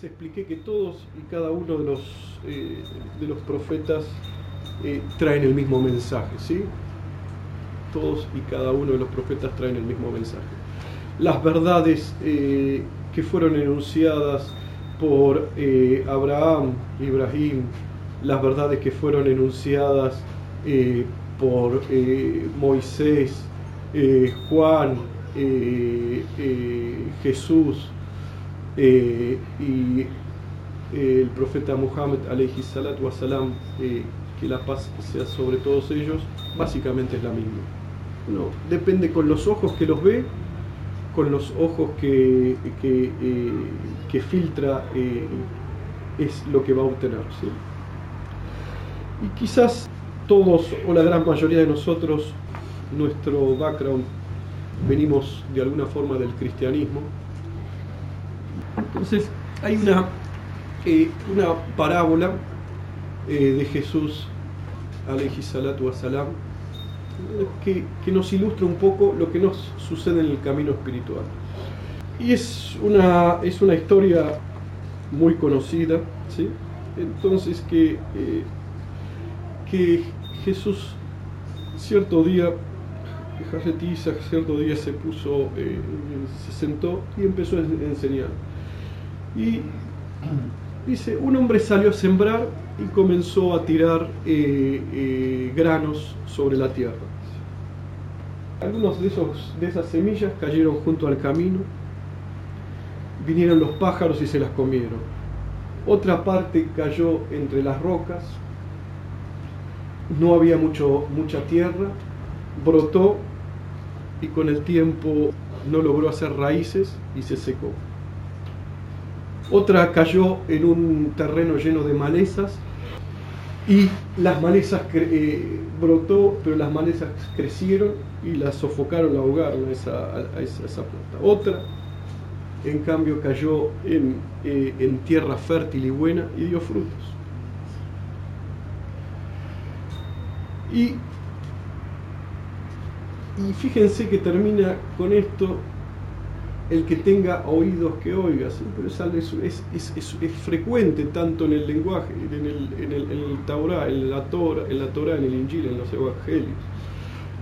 les expliqué que todos y cada uno de los, eh, de los profetas eh, traen el mismo mensaje, ¿sí? Todos y cada uno de los profetas traen el mismo mensaje. Las verdades eh, que fueron enunciadas por Abraham, Ibrahim, las verdades que fueron enunciadas por Moisés, Juan, Jesús, eh, y eh, el profeta Muhammad alayhi salatu wasalam, eh, que la paz sea sobre todos ellos, básicamente es la misma. No, depende con los ojos que los ve, con los ojos que, que, filtra, es lo que va a obtener. Y quizás todos o la gran mayoría de nosotros, nuestro background, venimos de alguna forma del cristianismo, entonces, hay una, eh, una parábola eh, de Jesús, alayhi salatu que, que, nos ilustra un poco lo que nos sucede en el camino espiritual. Y es una, es una historia muy conocida, ¿sí? Entonces que, eh, que Jesús cierto día, cierto día se puso, se sentó y empezó a enseñar. Y dice, un hombre salió a sembrar y comenzó a tirar eh, eh, granos sobre la tierra. Algunos de, esos, de esas semillas cayeron junto al camino, vinieron los pájaros y se las comieron. Otra parte cayó entre las rocas, no había mucho, mucha tierra, brotó y con el tiempo no logró hacer raíces y se secó. Otra cayó en un terreno lleno de malezas y las malezas eh, brotó, pero las malezas crecieron y las sofocaron, la ahogaron a esa, esa, planta. Otra, en cambio, cayó en, eh, en tierra fértil y buena y dio frutos. Y, y fíjense que termina con esto el que tenga oídos que oiga, pero es, es, es, frecuente tanto en el lenguaje, en el, en el, en el Taurá, en la Torah, en la Torah, en el Injil, en los Evangelios.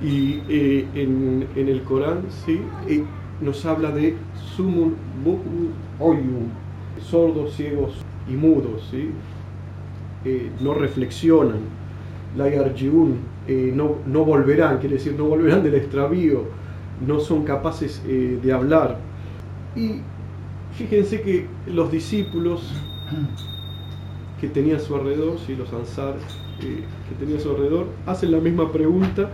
Y eh, en, en, el Corán ¿sí? Eh, nos habla de sumun bukun oyum, sordos, ciegos y mudos, ¿sí? Eh, no reflexionan, la yarjiun, no, no volverán, quiere decir, no volverán del extravío, no son capaces de hablar, y fíjense que los discípulos que tenía a su alrededor, los ansar eh, que tenía a su alrededor, hacen la misma pregunta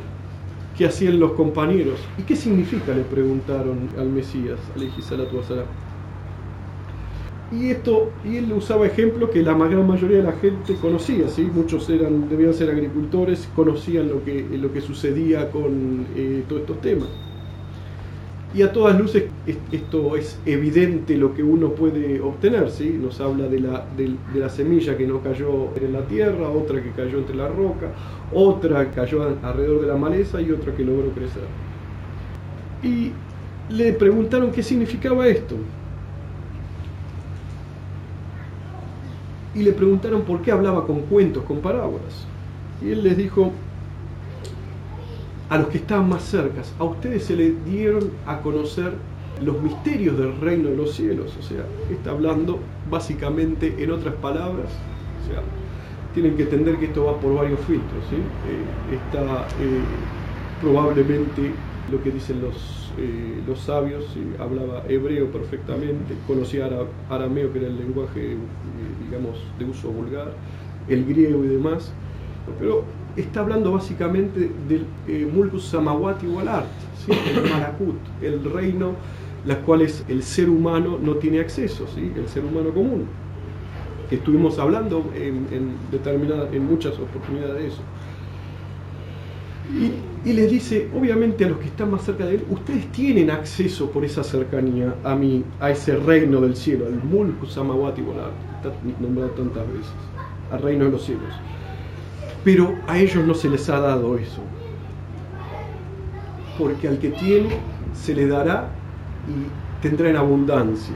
que hacían los compañeros. ¿Y qué significa? Le preguntaron al Mesías, salatu Y esto, y él usaba ejemplos que la gran mayoría de la gente conocía, ¿sí? muchos eran, debían ser agricultores, conocían lo que, lo que sucedía con eh, todos estos temas. Y a todas luces esto es evidente lo que uno puede obtener, ¿sí? Nos habla de la, de, la semilla que no cayó en la tierra, otra que cayó entre la roca, otra que cayó alrededor de la maleza y otra que logró crecer. Y le preguntaron qué significaba esto. Y le preguntaron por qué hablaba con cuentos, con parábolas. Y él les dijo, a los que estaban más cercas, a ustedes se les dieron a conocer los misterios del reino de los cielos. O sea, está hablando básicamente en otras palabras. O sea, tienen que entender que esto va por varios filtros. Eh, está eh, probablemente lo que dicen los, eh, los sabios, hablaba hebreo perfectamente, conocía arameo, que era el lenguaje, digamos, de uso vulgar, el griego y demás. Pero está hablando básicamente del eh, Mulkus Samawati Walart, el Malakut, el reino las cuales el ser humano no tiene acceso, ¿sí? el ser humano común. Estuvimos hablando en, en, en muchas oportunidades de eso. Y, les dice, obviamente a los que están más cerca de él, ustedes tienen acceso por esa cercanía a mí, a ese reino del cielo, al Mulkus Samawati está nombrado tantas veces, al reino de los cielos pero a ellos no se les ha dado eso. Porque al que tiene se le dará y tendrá en abundancia.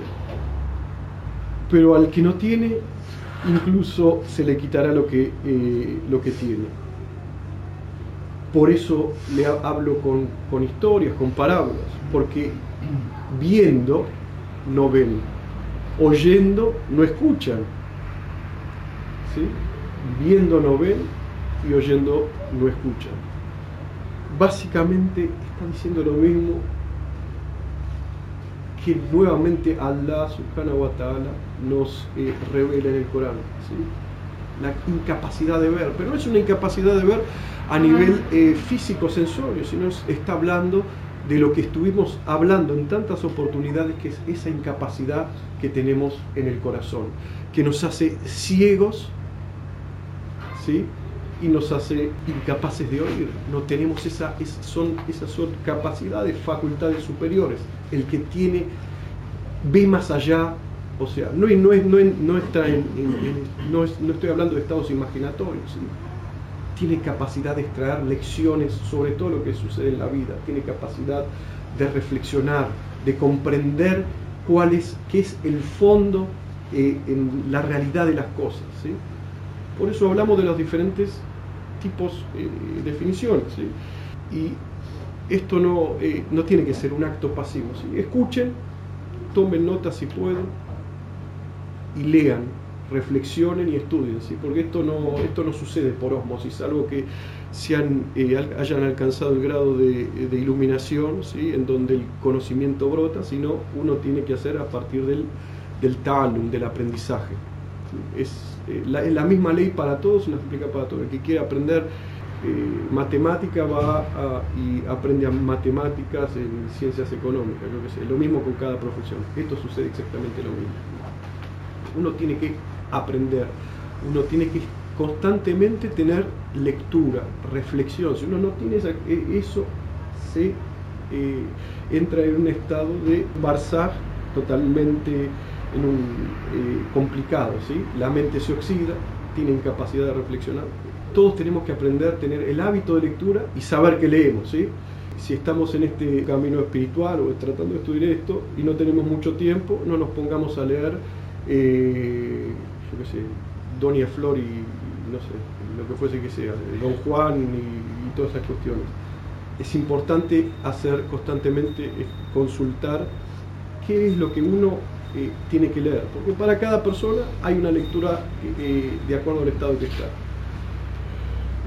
pero al que no tiene, incluso se le quitará lo que, eh, lo que tiene. Por eso le hablo con, historias, con parábolas, porque viendo no ven, oyendo no escuchan, ¿sí? viendo no ven y oyendo no escuchan. Básicamente está diciendo lo mismo que nuevamente Allah subhanahu wa ta'ala nos eh, revela en el Corán. La incapacidad de ver, pero no es una incapacidad de ver a nivel eh, físico-sensorio, sino está hablando de lo que estuvimos hablando en tantas oportunidades, que es esa incapacidad que tenemos en el corazón, que nos hace ciegos ¿sí? y nos hace incapaces de oír. No tenemos esa, son, esas son capacidades, facultades superiores. El que tiene, ve más allá, o sea, no, no, no, no está en, no, estoy hablando de estados imaginatorios, tiene capacidad de extraer lecciones sobre todo lo que sucede en la vida, tiene capacidad de reflexionar, de comprender cuál es, qué es el fondo eh, en la realidad de las cosas. ¿sí? Por eso hablamos de los diferentes tipos eh, definiciones. Y esto no, eh, no tiene que ser un acto pasivo. Escuchen, tomen nota si pueden y lean, reflexionen y estudien, ¿sí? porque esto no, esto no sucede por osmosis, algo que eh, hayan alcanzado el grado de, iluminación, ¿sí? en donde el conocimiento brota, sino uno tiene que hacer a partir del, del talum, del aprendizaje. Es eh, la, misma ley para todos, se aplica para todos. El que quiere aprender eh, matemática va y aprende matemáticas en ciencias económicas, lo que Lo mismo con cada profesión. Esto sucede exactamente lo mismo. Uno tiene que aprender, uno tiene que constantemente tener lectura, reflexión. Si uno no tiene e, eso, se eh, entra en un estado de barzar totalmente eh, complicado, ¿sí? La mente se oxida, tiene incapacidad de reflexionar. Todos tenemos que aprender a tener el hábito de lectura y saber que leemos. Si estamos en este camino espiritual o tratando de estudiar esto y no tenemos mucho tiempo, no nos pongamos a leer, eh, yo qué sé, Doña Flor y no sé, lo que fuese que sea, Don Juan y, todas esas cuestiones. Es importante hacer constantemente, consultar qué es lo que uno tiene que leer, porque para cada persona hay una lectura eh, de acuerdo al estado que está.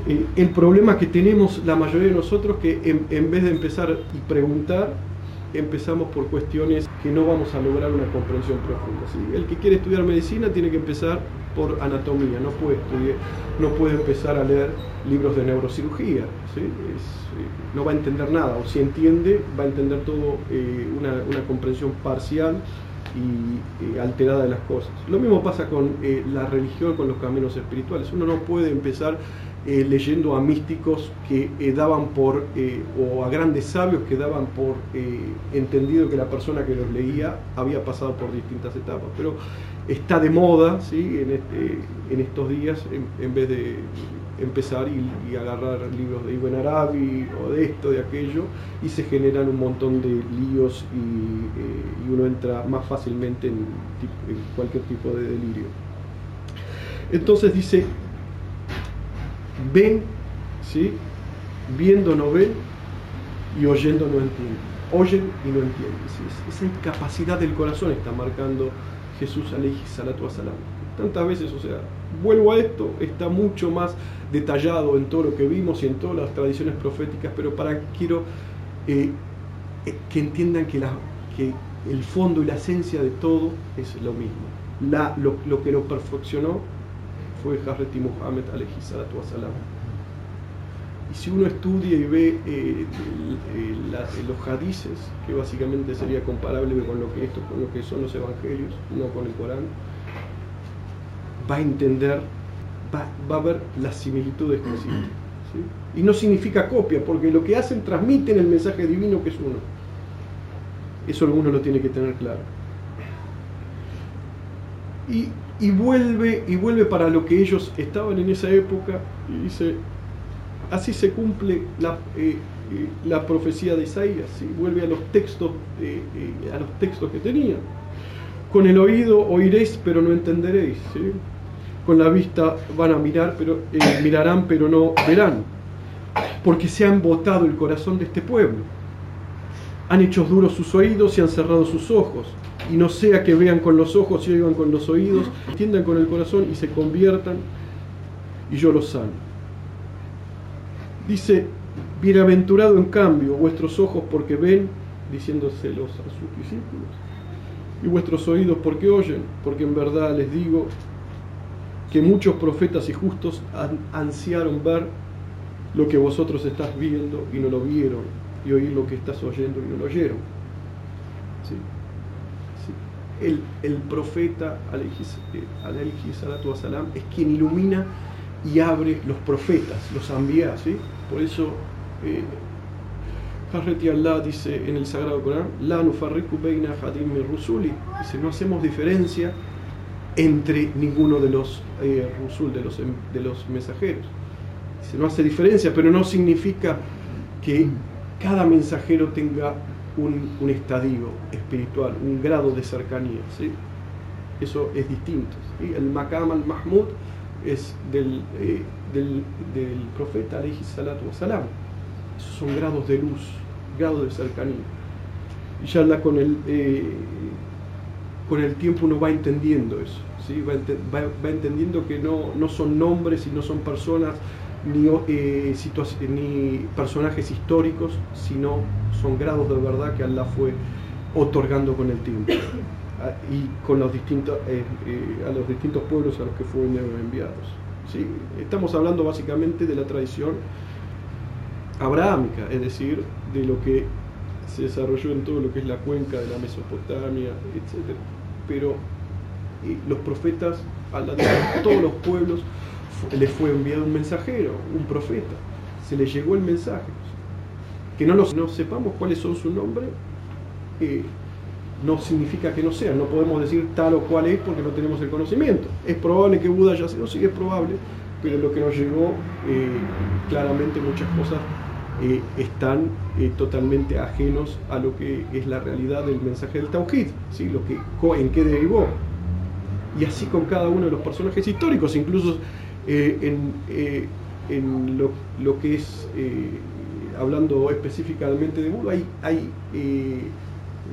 Eh, el problema que tenemos la mayoría de nosotros que en, vez de empezar y preguntar, empezamos por cuestiones que no vamos a lograr una comprensión profunda. El que quiere estudiar medicina tiene que empezar por anatomía, no puede, estudiar, no puede empezar a leer libros de neurocirugía, ¿sí? Eh, no va a entender nada, o si entiende, va a entender todo una, una comprensión parcial y eh, alterada de las cosas. Lo mismo pasa con eh, la religión, con los caminos espirituales. Uno no puede empezar eh, leyendo a místicos que daban por, o a grandes sabios que daban por entendido que la persona que los leía había pasado por distintas etapas. Pero está de moda ¿sí? en, este, en estos días, en vez de empezar y, agarrar libros de Ibn Arabi o de esto, de aquello, y se generan un montón de líos y, eh, uno entra más fácilmente en, cualquier tipo de delirio. Entonces dice, ven, ¿sí? viendo no ven y oyendo no entienden. Oyen y no entienden. Esa incapacidad del corazón está marcando Jesús alayhi salatu wasalam. Tantas veces, o sea, vuelvo a esto, está mucho más detallado en todo lo que vimos y en todas las tradiciones proféticas, pero para quiero eh, eh, que entiendan que, el fondo y la esencia de todo es lo mismo. La, lo, que lo perfeccionó fue Hazreti Muhammad salatu Y si uno estudia y ve eh, los hadices, que básicamente sería comparable con lo que esto, con lo que son los evangelios, no con el Corán, va a entender, va, a ver las similitudes que existen. Y no significa copia, porque lo que hacen transmiten el mensaje divino que es uno. Eso uno lo tiene que tener claro. Y, vuelve, y vuelve para lo que ellos estaban en esa época y dice, así se cumple la, eh, eh, profecía de Isaías, vuelve a los textos, eh, a los textos que tenían Con el oído oiréis, pero no entenderéis. Con la vista van a mirar, pero mirarán, pero no verán. Porque se han botado el corazón de este pueblo. Han hecho duros sus oídos y han cerrado sus ojos. Y no sea que vean con los ojos y oigan con los oídos, entiendan con el corazón y se conviertan y yo los sano. Dice, bienaventurado en cambio vuestros ojos porque ven, diciéndoselos a sus discípulos, y vuestros oídos porque oyen, porque en verdad les digo que muchos profetas y justos ansiaron ver lo que vosotros estás viendo y no lo vieron, y oír lo que estás oyendo y no lo oyeron. El, el, profeta, alayhi salatu wasalam, es quien ilumina y abre los profetas, los envía, ¿sí? Por eso, eh, Allah dice en el Sagrado Corán, La nufarriku beina hadim rusuli, dice, no hacemos diferencia entre ninguno de los eh, rusul, de los, de los mensajeros. Dice, no hace diferencia, pero no significa que cada mensajero tenga un, estadio espiritual, un grado de cercanía, ¿sí? Eso es distinto. El Makam al-Mahmud es del, eh, del, del, profeta alayhi salatu wasalam. Esos son grados de luz, grados de cercanía. Y ya con el, eh, con el tiempo uno va entendiendo eso, ¿sí? va, va, entendiendo que no, no, son nombres y no son personas ni, eh, ni personajes históricos, sino son grados de verdad que Allah fue otorgando con el tiempo y con los distintos, eh, eh, a los distintos pueblos a los que fueron enviados. ¿sí? Estamos hablando básicamente de la tradición abrahámica, es decir, de lo que se desarrolló en todo lo que es la cuenca de la Mesopotamia, etc. Pero los profetas, a, todos los pueblos, les fue enviado un mensajero, un profeta, se les llegó el mensaje. Que no, los, no sepamos cuáles son su nombre, no significa que no sea, no podemos decir tal o cual es porque no tenemos el conocimiento. Es probable que Buda ya sido, sí es probable, pero lo que nos llegó, eh, claramente muchas cosas eh, están eh, totalmente ajenos a lo que es la realidad del mensaje del Tauhid, ¿sí? lo que, en qué derivó. Y así con cada uno de los personajes históricos, incluso en, en lo, lo, que es, hablando específicamente de Buda, hay, hay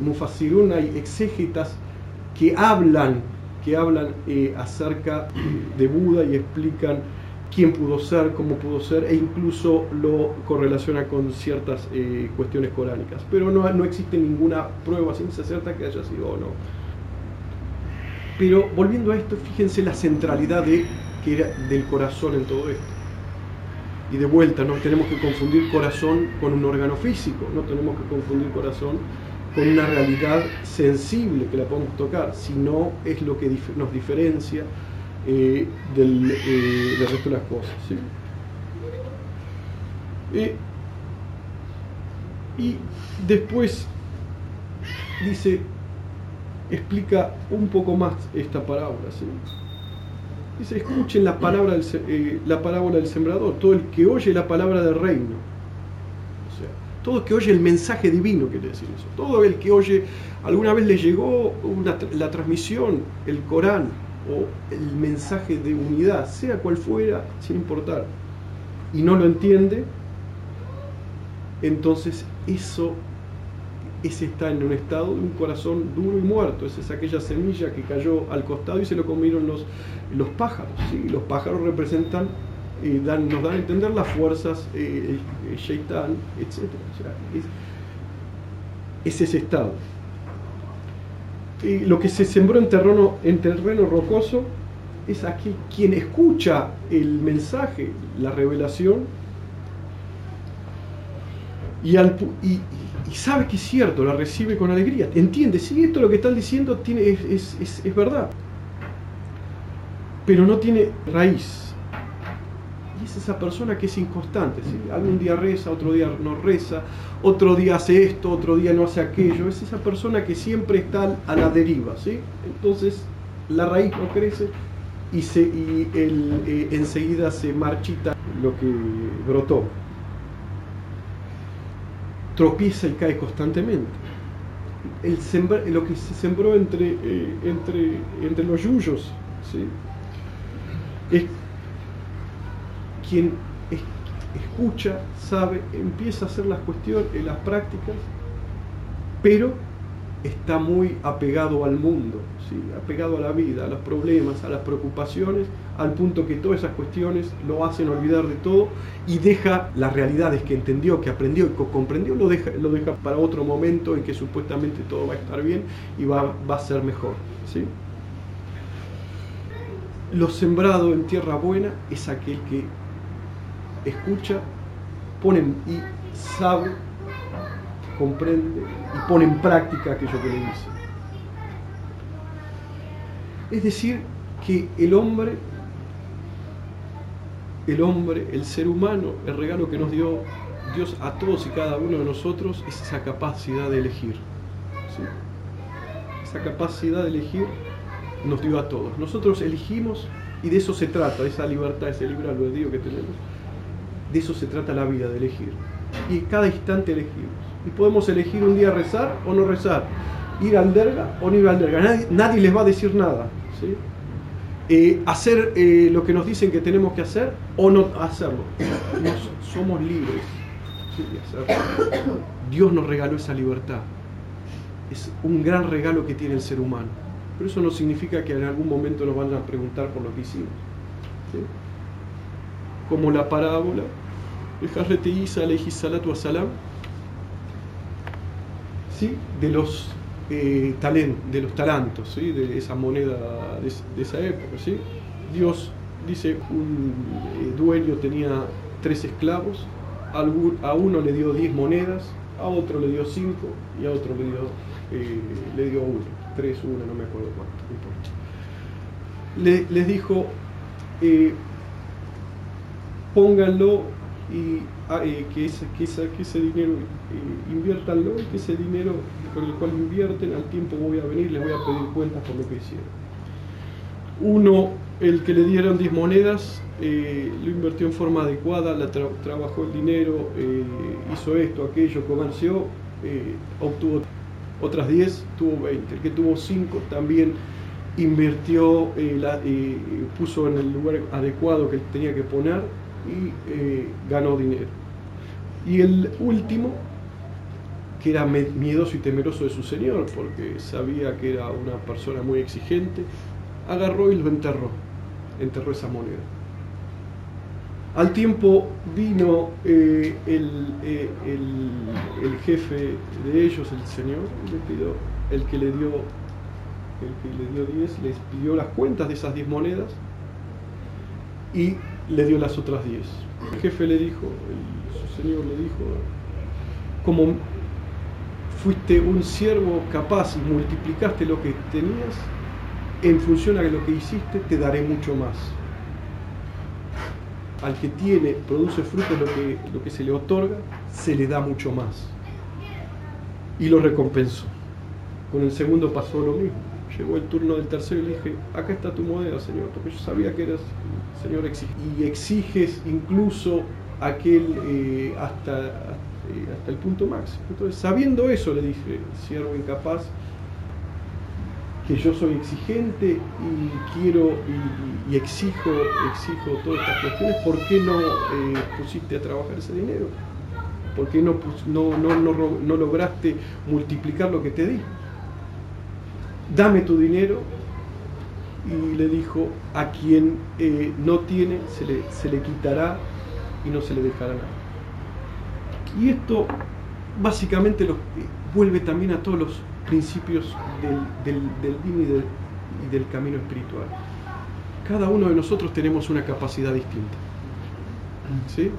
Mufassirun hay exégetas que hablan, que hablan eh, acerca de Buda y explican quién pudo ser, cómo pudo ser, e incluso lo correlaciona con ciertas eh, cuestiones coránicas. Pero no, no existe ninguna prueba ciencia cierta que haya sido o no. Pero volviendo a esto, fíjense la centralidad de, que era del corazón en todo esto. Y de vuelta, no tenemos que confundir corazón con un órgano físico, no tenemos que confundir corazón con una realidad sensible que la podemos tocar, sino es lo que nos diferencia eh, del, eh, del, resto de las cosas. Eh, y después dice, explica un poco más esta parábola. Dice, escuchen la palabra del, la parábola del sembrador, todo el que oye la palabra del reino todo el que oye el mensaje divino, quiere decir eso. Todo el que oye, alguna vez le llegó la transmisión, el Corán o el mensaje de unidad, sea cual fuera, sin importar, y no lo entiende, entonces eso ese está en un estado de un corazón duro y muerto. Esa es aquella semilla que cayó al costado y se lo comieron los, los pájaros. ¿sí? Los pájaros representan dan, nos dan a entender las fuerzas eh, eh Shaitan, etc. es, ese estado. Y lo que se sembró en terreno, en terreno rocoso es aquí quien escucha el mensaje, la revelación, y, y, sabe que es cierto, la recibe con alegría, entiende, si esto lo que están diciendo tiene, es, es, es verdad, pero no tiene raíz esa persona que es inconstante. Algún día reza, otro día no reza, otro día hace esto, otro día no hace aquello. Es esa persona que siempre está a la deriva. ¿sí? Entonces la raíz no crece y, se, y eh, enseguida se marchita lo que brotó. Tropieza y cae constantemente. el lo que se sembró entre, eh, entre, entre los yuyos. ¿sí? Es quien escucha, sabe, empieza a hacer las cuestiones, eh, las prácticas, pero está muy apegado al mundo, ¿sí? apegado a la vida, a los problemas, a las preocupaciones, al punto que todas esas cuestiones lo hacen olvidar de todo y deja las realidades que entendió, que aprendió y que comprendió, lo deja, lo deja para otro momento en que supuestamente todo va a estar bien y va, va a ser mejor. ¿sí? Lo sembrado en tierra buena es aquel que escucha, pone y sabe, comprende y pone en práctica aquello que le dice. Es decir, que el hombre, el hombre, el ser humano, el regalo que nos dio Dios a todos y cada uno de nosotros es esa capacidad de elegir. Esa capacidad de elegir nos dio a todos. Nosotros elegimos y de eso se trata, esa libertad, ese libre albedrío que tenemos. De eso se trata la vida, de elegir. Y cada instante elegimos. Y podemos elegir un día rezar o no rezar, ir al derga o no ir al derga. Nadie, les va a decir nada. Eh, hacer eh, lo que nos dicen que tenemos que hacer o no hacerlo. somos libres Dios nos regaló esa libertad. Es un gran regalo que tiene el ser humano. Pero eso no significa que en algún momento nos van a preguntar por lo que hicimos. Como la parábola de Isa salatu salam, ¿sí? de los eh, de los talentos, ¿sí? de esa moneda de, esa época. ¿sí? Dios dice, un eh, dueño tenía tres esclavos, a uno le dio diez monedas, a otro le dio cinco y a otro le dio, eh, le dio uno. 3, 1, no me acuerdo cuánto, Le, les dijo, pónganlo y ah, eh, que, ese, que, que, ese, dinero eh, inviértanlo y que ese dinero con el cual invierten al tiempo voy a venir les voy a pedir cuentas por lo que hicieron. Uno, el que le dieron 10 monedas, lo invirtió en forma adecuada, la trabajó el dinero, hizo esto, aquello, comerció, obtuvo otras 10 tuvo 20. El que tuvo 5 también invirtió, eh, eh, puso en el lugar adecuado que tenía que poner y eh, ganó dinero. Y el último, que era miedoso y temeroso de su señor, porque sabía que era una persona muy exigente, agarró y lo enterró, enterró esa moneda. Al tiempo vino eh, eh, el, jefe de ellos, el señor, le pidió, el que le dio el que le dio 10, les pidió las cuentas de esas 10 monedas y le dio las otras 10. El jefe le dijo, su señor le dijo, como fuiste un siervo capaz y multiplicaste lo que tenías, en función a lo que hiciste, te daré mucho más al que tiene, produce frutos lo que, lo que se le otorga, se le da mucho más. Y lo recompensó. Con el segundo pasó lo mismo. Llegó el turno del tercero y le dije, acá está tu moneda, Señor, porque yo sabía que eras Señor Y exiges incluso aquel eh, hasta, eh, hasta el punto máximo. Entonces, sabiendo eso, le dije, siervo incapaz, que yo soy exigente y quiero y, exijo, exijo todas estas cuestiones, ¿por qué no eh, pusiste a trabajar ese dinero? ¿Por qué no, no, no, lograste multiplicar lo que te di? Dame tu dinero y le dijo, a quien eh, no tiene se le, se le quitará y no se le dejará nada. Y esto básicamente lo, vuelve también a todos los principios del, del, din y del, camino espiritual. Cada uno de nosotros tenemos una capacidad distinta. ¿sí?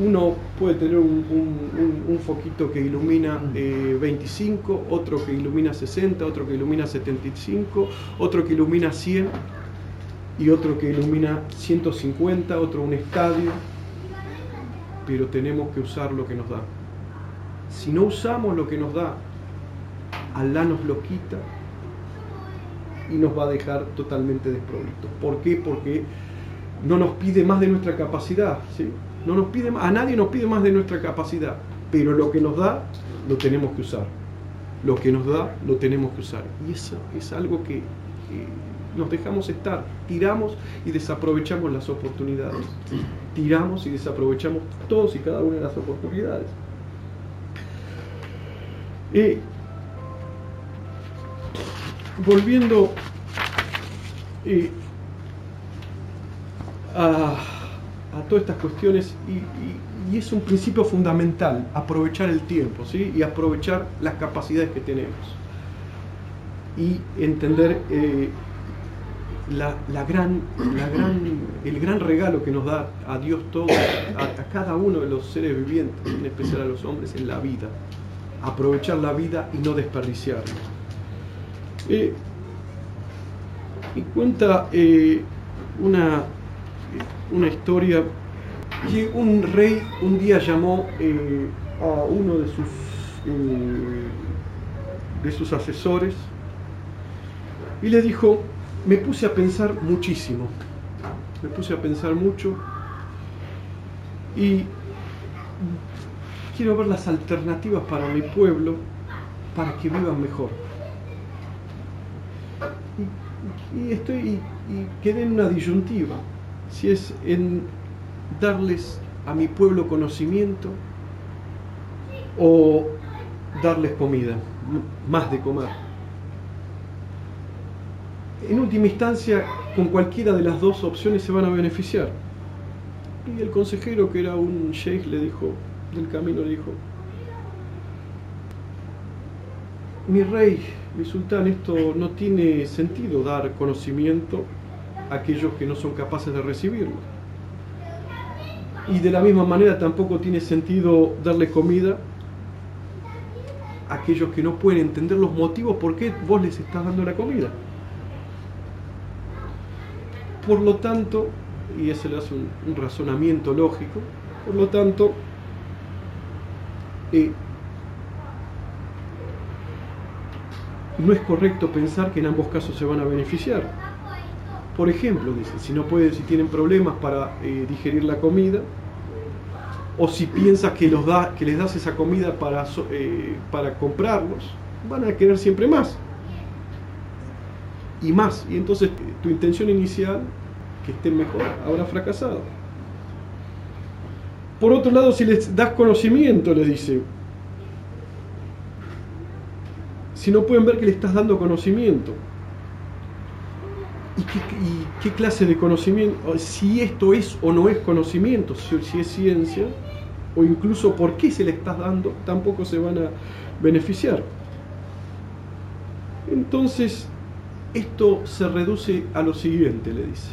Uno puede tener un, foquito que ilumina 25, eh, otro que ilumina 60, otro que ilumina 75, otro que ilumina 100 y otro que ilumina 150, otro un estadio, pero tenemos que usar lo que nos da. Si no usamos lo que nos da, Alá nos lo quita y nos va a dejar totalmente desprovistos. ¿Por qué? Porque no nos pide más de nuestra capacidad, ¿sí? No nos pide, a nadie nos pide más de nuestra capacidad, pero lo que nos da lo tenemos que usar. lo que nos da lo tenemos que usar. Y eso es algo que nos dejamos estar, tiramos y desaprovechamos las oportunidades. Tiramos y desaprovechamos todos y cada una de las oportunidades. volviendo a, todas estas cuestiones, y, es un principio fundamental, aprovechar el tiempo ¿sí? y aprovechar las capacidades que tenemos. Y entender eh, la, gran, la gran, el gran regalo que nos da a Dios todo, a, cada uno de los seres vivientes, en especial a los hombres, en la vida. Aprovechar la vida y no desperdiciarla. Eh, y cuenta eh, una, una historia que un rey un día llamó eh, a uno de sus, de sus asesores y le dijo, me puse a pensar muchísimo, me puse a pensar mucho y quiero ver las alternativas para mi pueblo para que vivan mejor. Y, estoy y, quedé en una disyuntiva, si es en darles a mi pueblo conocimiento o darles comida, más de comer en última instancia, con cualquiera de las dos opciones se van a beneficiar. Y el consejero, que era un sheikh, le dijo, del camino le dijo, mi rey, mi sultán, esto no tiene sentido dar conocimiento aquellos que no son capaces de recibirlo. Y de la misma manera tampoco tiene sentido darle comida a aquellos que no pueden entender los motivos por qué vos les estás dando la comida. Por lo tanto, y ese le hace un, razonamiento lógico, por lo tanto, eh, no es correcto pensar que en ambos casos se van a beneficiar. Por ejemplo, dice, si no pueden, si tienen problemas para eh, digerir la comida, o si piensas que, les das esa comida para, eh, para comprarlos, van a querer siempre más y más. Y entonces tu intención inicial, que estén mejor, habrá fracasado. Por otro lado, si les das conocimiento, les dice, si no pueden ver que le estás dando conocimiento, ¿y qué, clase de conocimiento? Si esto es o no es conocimiento, si es ciencia, o incluso por qué se le estás dando, tampoco se van a beneficiar. Entonces, esto se reduce a lo siguiente, le dice.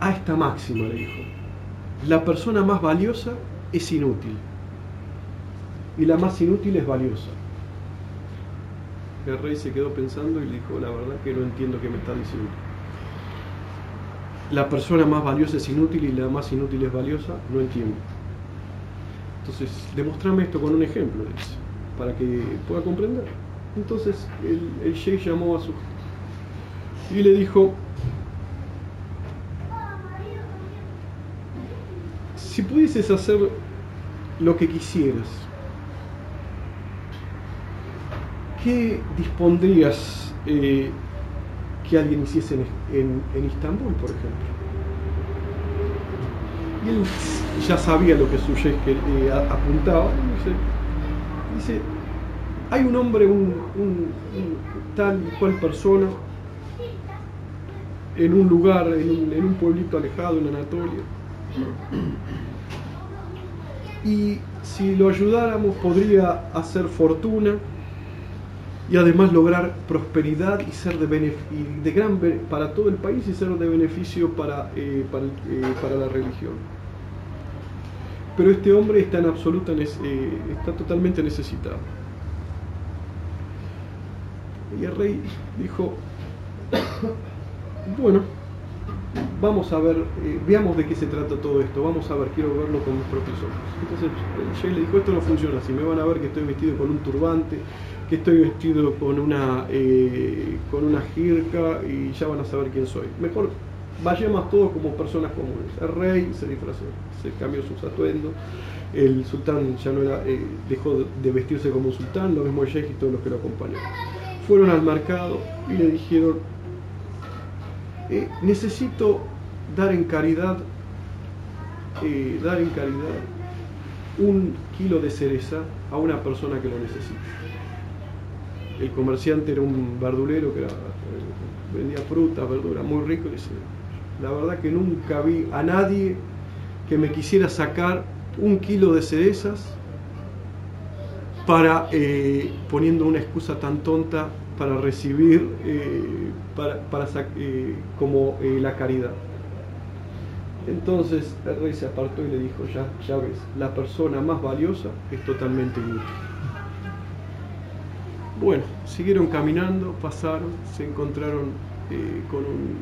A esta máxima, le dijo. La persona más valiosa es inútil. Y la más inútil es valiosa. El rey se quedó pensando y le dijo, la verdad que no entiendo qué me está diciendo. La persona más valiosa es inútil y la más inútil es valiosa, no entiendo. Entonces, demostrame esto con un ejemplo, dice para que pueda comprender. Entonces el, el sheikh llamó a su y le dijo, si pudieses hacer lo que quisieras, ¿qué dispondrías eh, que alguien hiciese en, en, Istambul, por ejemplo? Y él ya sabía lo que su sheikh eh, apuntaba, y dice, Dice, hay un hombre, un, tal y cual persona, en un lugar, en un, pueblito alejado en Anatolia. Y si lo ayudáramos podría hacer fortuna y además lograr prosperidad y ser de, de gran para todo el país y ser de beneficio para, eh, eh, para la religión pero este hombre está en absoluta, eh, está totalmente necesitado. Y el rey dijo, bueno, vamos a ver, eh, veamos de qué se trata todo esto, vamos a ver, quiero verlo con mis propios ojos. Entonces el rey le dijo, esto no funciona así, me van a ver que estoy vestido con un turbante, que estoy vestido con una, eh, con una jirca y ya van a saber quién soy. Mejor vayamos todos como personas comunes. El rey se disfrazó, se cambió sus atuendos el sultán ya no era, eh, dejó de vestirse como sultán, lo mismo el sheikh y todos los que lo acompañaban. Fueron al mercado y le dijeron, eh, necesito dar en caridad, dar en caridad un kilo de cereza a una persona que lo necesita. El comerciante era un verdulero que vendía fruta, verdura, muy rico. Y la verdad que nunca vi a nadie que me quisiera sacar un kilo de cerezas para, eh, poniendo una excusa tan tonta para recibir eh, para, eh, como la caridad. Entonces el rey se apartó y le dijo, ya, ya ves, la persona más valiosa es totalmente inútil. Bueno, siguieron caminando, pasaron, se encontraron con un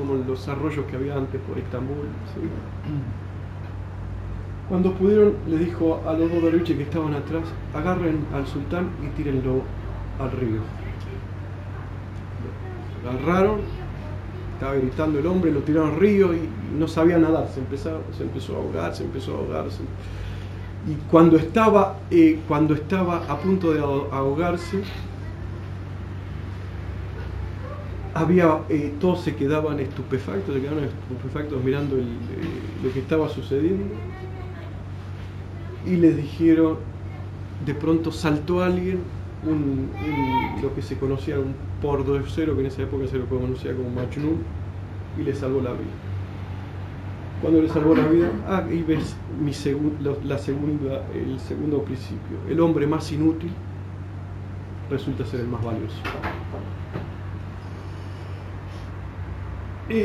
como los arroyos que había antes por Estambul. Cuando pudieron, le dijo a los dos derviches que estaban atrás, agarren al sultán y tírenlo al río. Lo agarraron, estaba gritando el hombre, lo tiraron al río y no sabía nadar, se empezó, se a ahogar, se empezó a ahogarse. Y cuando estaba, eh, cuando estaba a punto de ahogarse, había, eh, todos se quedaban estupefactos, se quedaban estupefactos mirando eh, lo que estaba sucediendo. Y les dijeron, de pronto saltó alguien, un, lo que se conocía un cero que en esa época se lo conocía como Majnun, y le salvó la vida. Cuando le salvó la vida, ah, ahí ves mi la segunda, el segundo principio. El hombre más inútil resulta ser el más valioso. Y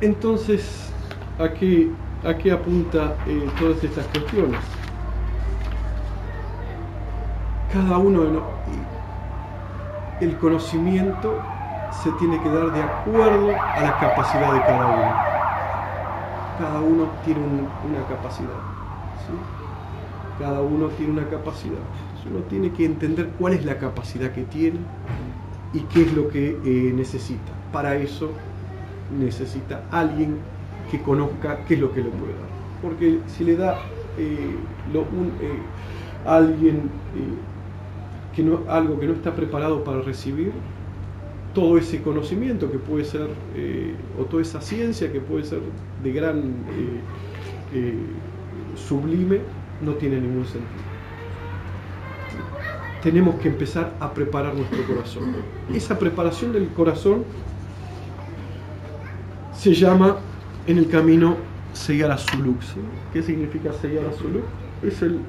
entonces, aquí, aquí apunta eh, todas estas cuestiones. Cada uno, el conocimiento se tiene que dar de acuerdo a la capacidad de cada uno. Cada uno tiene una capacidad. Cada uno tiene una capacidad. uno tiene que entender cuál es la capacidad que tiene y qué es lo que eh, necesita. Para eso necesita alguien que conozca qué es lo que le puede dar. Porque si le da eh, eh, alguien que no, algo que no está preparado para recibir, todo ese conocimiento que puede ser, o toda esa ciencia que puede ser de gran sublime, no tiene ningún sentido tenemos que empezar a preparar nuestro corazón. Esa preparación del corazón se llama en el camino sellar a Suluk. ¿Qué significa sellar a Suluk? Es el,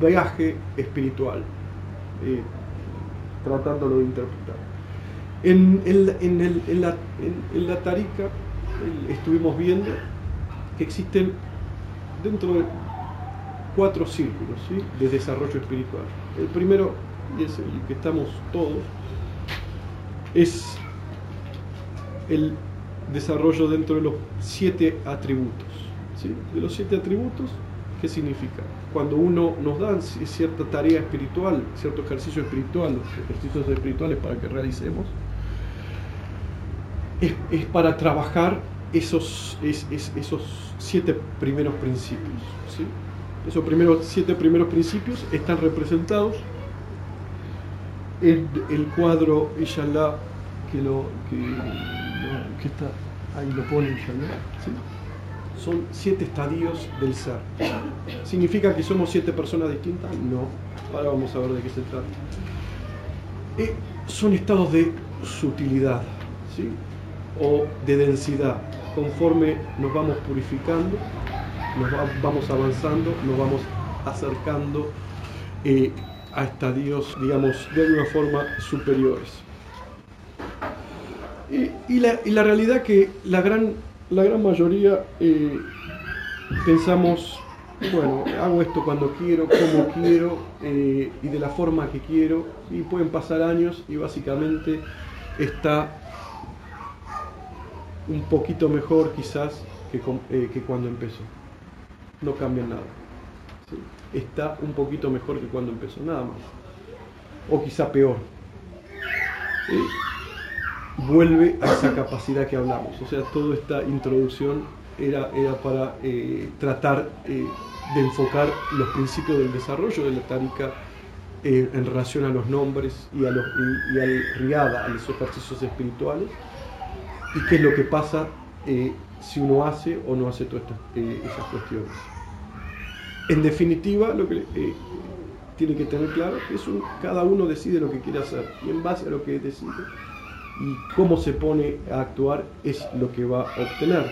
viaje espiritual, eh, tratándolo de interpretar. En, en, la, en la Tarika estuvimos viendo que existen dentro de cuatro círculos de desarrollo espiritual. El primero, y es el que estamos todos, es el desarrollo dentro de los siete atributos. De los siete atributos, ¿qué significa? Cuando uno nos da cierta tarea espiritual, cierto ejercicio espiritual, ejercicios espirituales para que realicemos, es, para trabajar esos, esos siete primeros principios. esos primeros siete primeros principios están representados en el cuadro Inshallah que lo que, está ahí lo pone son siete estadios del ser. Significa que somos siete personas distintas no. Ahora vamos a ver de qué se trata. Eh, son estados de sutilidad ¿sí? O de densidad conforme nos vamos purificando nos vamos avanzando, nos vamos acercando eh, a estadios, digamos, de alguna forma superiores. Y, la, realidad que la gran, la gran mayoría eh, pensamos, bueno, hago esto cuando quiero, como quiero eh, y de la forma que quiero, y pueden pasar años y básicamente está un poquito mejor quizás que, que cuando empezó no cambia nada. Está un poquito mejor que cuando empezó, nada más. O quizá peor. Vuelve a esa capacidad que hablamos. O sea, toda esta introducción era, era para eh, tratar eh, de enfocar los principios del desarrollo de la tarika eh, en relación a los nombres y, a los, y, al riada, a los ejercicios espirituales, y qué es lo que pasa si uno hace o no hace todas esas cuestiones. En definitiva, lo que tiene que tener claro es que cada uno decide lo que quiere hacer y en base a lo que decide y cómo se pone a actuar es lo que va a obtener.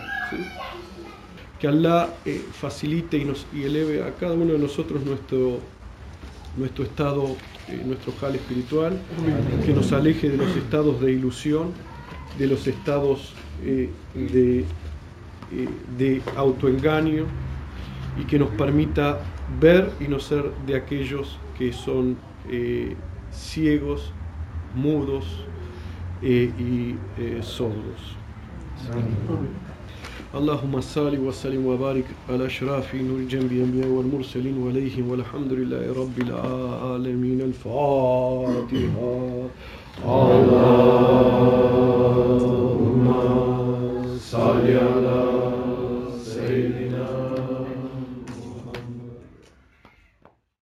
Que Allah eh, facilite y, nos, y eleve a cada uno de nosotros nuestro, nuestro estado, eh, nuestro jal espiritual, que nos aleje de los estados de ilusión, de los estados eh, de, de autoengaño y que nos permita ver y no ser de aquellos que son ciegos, mudos, y sordos. اللهم صل وسلم وبارك على اشراف نور الجنب الانبياء والمرسلين وعليهم والحمد لله رب العالمين الفاتحه